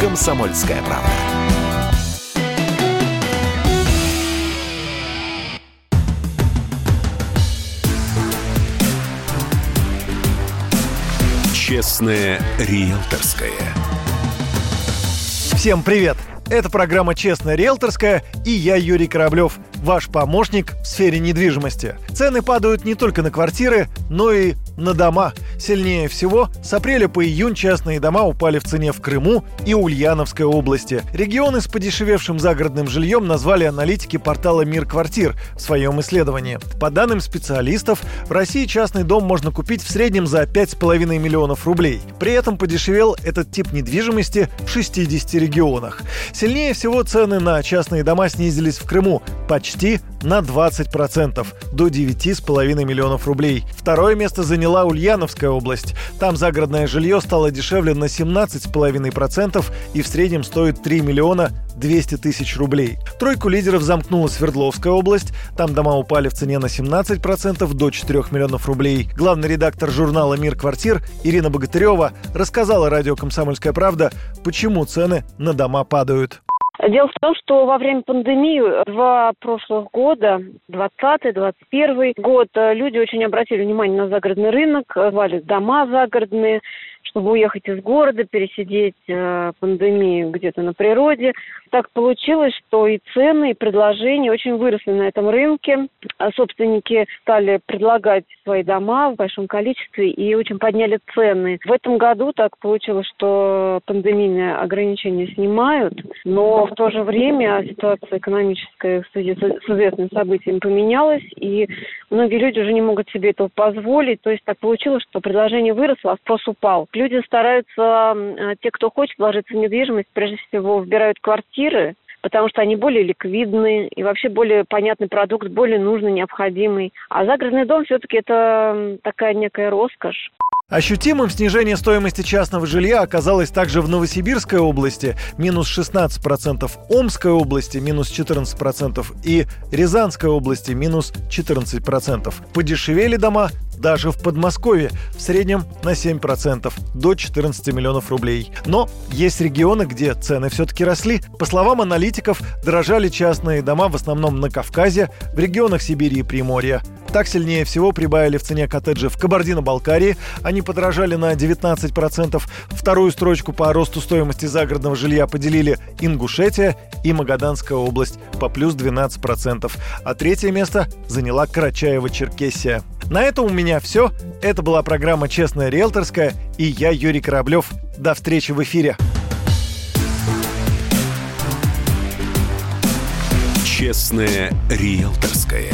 «Комсомольская правда». Честное риэлторское. Всем привет! Это программа «Честная риэлторская» и я, Юрий Кораблев, ваш помощник в сфере недвижимости. Цены падают не только на квартиры, но и на дома. Сильнее всего с апреля по июнь частные дома упали в цене в Крыму и Ульяновской области. Регионы с подешевевшим загородным жильем назвали аналитики портала «Мир квартир» в своем исследовании. По данным специалистов, в России частный дом можно купить в среднем за 5,5 миллионов рублей. При этом подешевел этот тип недвижимости в 60 регионах. Сильнее всего цены на частные дома снизились в Крыму почти на 20%, до 9,5 миллионов рублей. Второе место заняла Ульяновская область. Там загородное жилье стало дешевле на 17,5% и в среднем стоит 3 миллиона 200 тысяч рублей. Тройку лидеров замкнула Свердловская область. Там дома упали в цене на 17% до 4 миллионов рублей. Главный редактор журнала «Мир квартир» Ирина Богатырева рассказала радио «Комсомольская правда», почему цены на дома падают. Дело в том, что во время пандемии два прошлых года, 20-21 год, люди очень обратили внимание на загородный рынок, звали дома загородные, чтобы уехать из города, пересидеть э, пандемию где-то на природе. Так получилось, что и цены, и предложения очень выросли на этом рынке. А собственники стали предлагать свои дома в большом количестве и очень подняли цены. В этом году так получилось, что пандемийные ограничения снимают, но в то же время ситуация экономическая в связи с известными событиями поменялась, и многие люди уже не могут себе этого позволить. То есть так получилось, что предложение выросло, а спрос упал. Люди стараются, э, те, кто хочет вложиться в недвижимость, прежде всего выбирают квартиры, потому что они более ликвидны и вообще более понятный продукт, более нужный, необходимый. А загородный дом все-таки это такая некая роскошь. Ощутимым снижение стоимости частного жилья оказалось также в Новосибирской области – минус 16%, Омской области – минус 14% и Рязанской области – минус 14%. Подешевели дома даже в Подмосковье в среднем на 7%, до 14 миллионов рублей. Но есть регионы, где цены все-таки росли. По словам аналитиков, дорожали частные дома в основном на Кавказе, в регионах Сибири и Приморья. Так сильнее всего прибавили в цене коттеджи в Кабардино-Балкарии. Они подорожали на 19%. Вторую строчку по росту стоимости загородного жилья поделили Ингушетия и Магаданская область по плюс 12%. А третье место заняла Карачаева-Черкесия. На этом у меня все. Это была программа «Честная риэлторская» и я, Юрий Кораблев. До встречи в эфире. «Честная риэлторская»